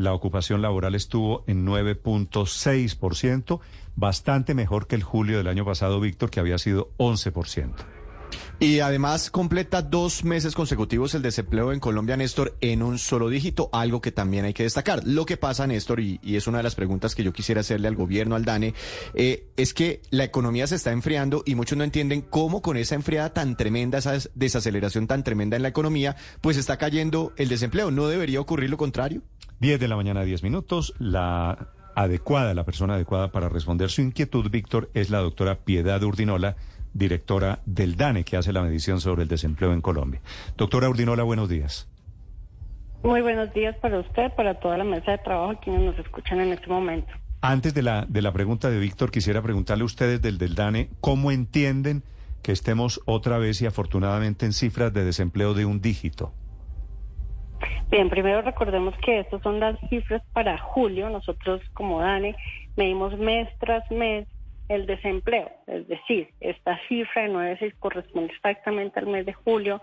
La ocupación laboral estuvo en 9.6%, bastante mejor que el julio del año pasado, Víctor, que había sido 11%. Y además completa dos meses consecutivos el desempleo en Colombia, Néstor, en un solo dígito, algo que también hay que destacar. Lo que pasa, Néstor, y, es una de las preguntas que yo quisiera hacerle al gobierno, al DANE, eh, es que la economía se está enfriando y muchos no entienden cómo con esa enfriada tan tremenda, esa desaceleración tan tremenda en la economía, pues está cayendo el desempleo. ¿No debería ocurrir lo contrario? 10 de la mañana, 10 minutos. La adecuada, la persona adecuada para responder su inquietud, Víctor, es la doctora Piedad Urdinola, directora del DANE, que hace la medición sobre el desempleo en Colombia. Doctora Urdinola, buenos días. Muy buenos días para usted, para toda la mesa de trabajo, quienes nos escuchan en este momento. Antes de la, de la pregunta de Víctor, quisiera preguntarle a ustedes del, del DANE, ¿cómo entienden que estemos otra vez y afortunadamente en cifras de desempleo de un dígito? Bien, primero recordemos que estas son las cifras para julio. Nosotros como DANE medimos mes tras mes el desempleo, es decir, esta cifra de 9.6 corresponde exactamente al mes de julio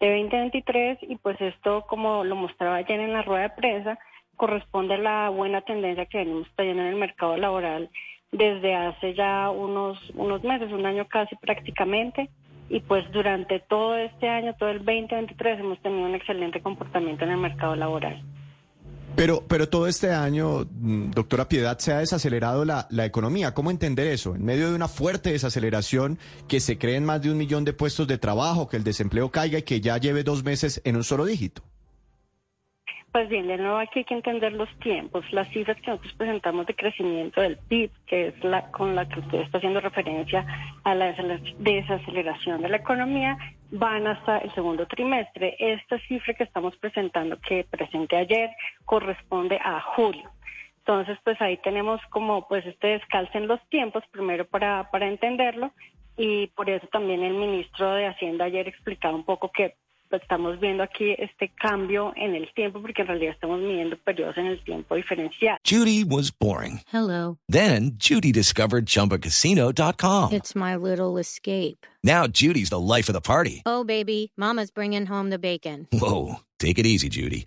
de 2023 y pues esto, como lo mostraba ayer en la rueda de prensa, corresponde a la buena tendencia que venimos trayendo en el mercado laboral desde hace ya unos, unos meses, un año casi prácticamente y pues durante todo este año, todo el 2023, hemos tenido un excelente comportamiento en el mercado laboral. Pero, pero todo este año, mm, doctora Piedad, se ha desacelerado la, la economía. ¿Cómo entender eso? En medio de una fuerte desaceleración, que se creen más de un millón de puestos de trabajo, que el desempleo caiga y que ya lleve dos meses en un solo dígito. Pues bien, de nuevo aquí hay que entender los tiempos. Las cifras que nosotros presentamos de crecimiento del PIB, que es la con la que usted está haciendo referencia a la desaceleración de la economía, van hasta el segundo trimestre. Esta cifra que estamos presentando, que presenté ayer, corresponde a julio. Entonces, pues ahí tenemos como pues este descalce en los tiempos, primero para, para entenderlo, y por eso también el ministro de Hacienda ayer explicaba un poco que estamos viendo aquí este cambio en el tiempo porque en realidad estamos midiendo periodos en el tiempo diferencial. Judy was boring. Hello. Then Judy discovered chumbacasino.com. It's my little escape. Now Judy's the life of the party. Oh baby, mama's bringing home the bacon. Whoa, take it easy Judy.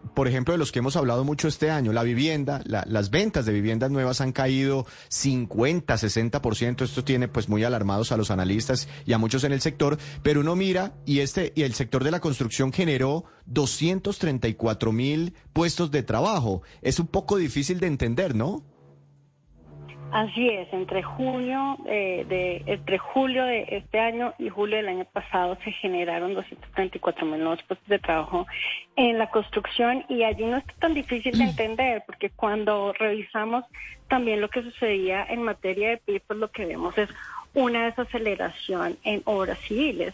por ejemplo, de los que hemos hablado mucho este año, la vivienda, la, las ventas de viviendas nuevas han caído 50, 60%, esto tiene pues muy alarmados a los analistas y a muchos en el sector, pero uno mira y este y el sector de la construcción generó 234 mil puestos de trabajo. Es un poco difícil de entender, ¿no? Así es, entre junio eh, de entre julio de este año y julio del año pasado se generaron 234 mil nuevos puestos de trabajo en la construcción y allí no es tan difícil de entender porque cuando revisamos también lo que sucedía en materia de PIB, pues lo que vemos es una desaceleración en obras civiles,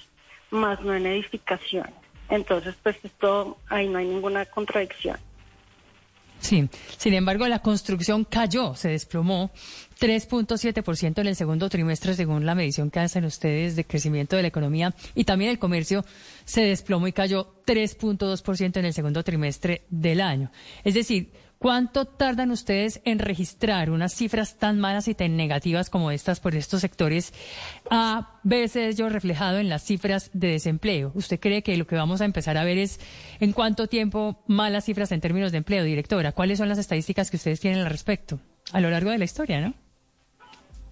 más no en edificación. Entonces, pues esto ahí no hay ninguna contradicción. Sí, sin embargo, la construcción cayó, se desplomó 3.7% en el segundo trimestre, según la medición que hacen ustedes de crecimiento de la economía y también el comercio se desplomó y cayó 3.2% en el segundo trimestre del año. Es decir, ¿Cuánto tardan ustedes en registrar unas cifras tan malas y tan negativas como estas por estos sectores a veces yo reflejado en las cifras de desempleo? ¿Usted cree que lo que vamos a empezar a ver es en cuánto tiempo malas cifras en términos de empleo, directora? ¿Cuáles son las estadísticas que ustedes tienen al respecto a lo largo de la historia, no?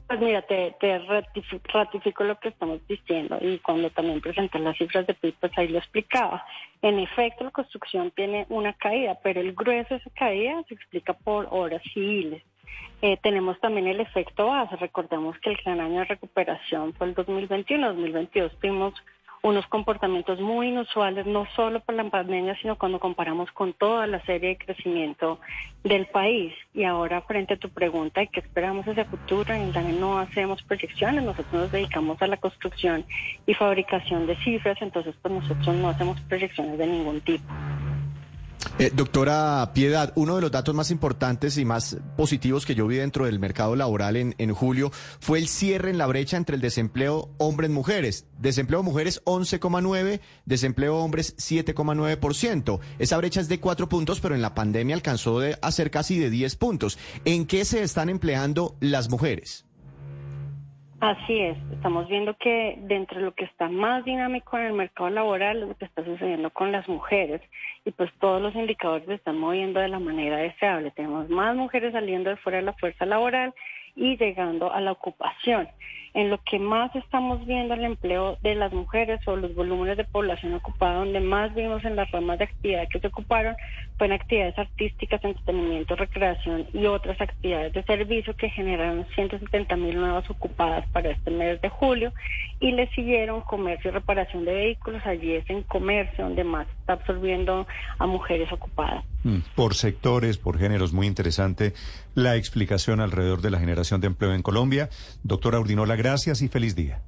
Pues mira, te, te ratifico, lo que estamos diciendo y cuando también presenté las cifras de PIB, pues ahí lo explicaba. En efecto, la construcción tiene una caída, pero el grueso de esa caída se explica por horas civiles. Eh, tenemos también el efecto base. Recordemos que el gran año de recuperación fue el 2021. 2022 tuvimos unos comportamientos muy inusuales, no solo por la pandemia, sino cuando comparamos con toda la serie de crecimiento del país. Y ahora, frente a tu pregunta de qué esperamos hacia futuro, en no hacemos proyecciones, nosotros nos dedicamos a la construcción y fabricación de cifras, entonces pues nosotros no hacemos proyecciones de ningún tipo. Eh, doctora Piedad, uno de los datos más importantes y más positivos que yo vi dentro del mercado laboral en, en julio fue el cierre en la brecha entre el desempleo hombres-mujeres. Desempleo mujeres 11,9, desempleo hombres 7,9%. Esa brecha es de cuatro puntos, pero en la pandemia alcanzó de, a ser casi de 10 puntos. ¿En qué se están empleando las mujeres? Así es, estamos viendo que dentro de lo que está más dinámico en el mercado laboral es lo que está sucediendo con las mujeres y pues todos los indicadores se están moviendo de la manera deseable. Tenemos más mujeres saliendo de fuera de la fuerza laboral y llegando a la ocupación. En lo que más estamos viendo el empleo de las mujeres o los volúmenes de población ocupada, donde más vimos en las ramas de actividad que se ocuparon, fue en actividades artísticas, entretenimiento, recreación y otras actividades de servicio que generaron 170 mil nuevas ocupadas para este mes de julio y le siguieron comercio y reparación de vehículos. Allí es en comercio donde más está absorbiendo a mujeres ocupadas. Mm, Por sectores, por géneros, muy interesante la explicación alrededor de la generación de empleo en Colombia. Doctora Urdinola, gracias y feliz día.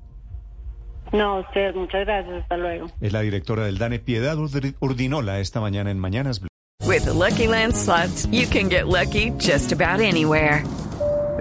No, a ustedes, muchas gracias. Hasta luego. Es la directora del DANE, Piedad Urdi- Urdinola, esta mañana en Mañanas Blue. With the Lucky Land slots, you can get lucky just about anywhere.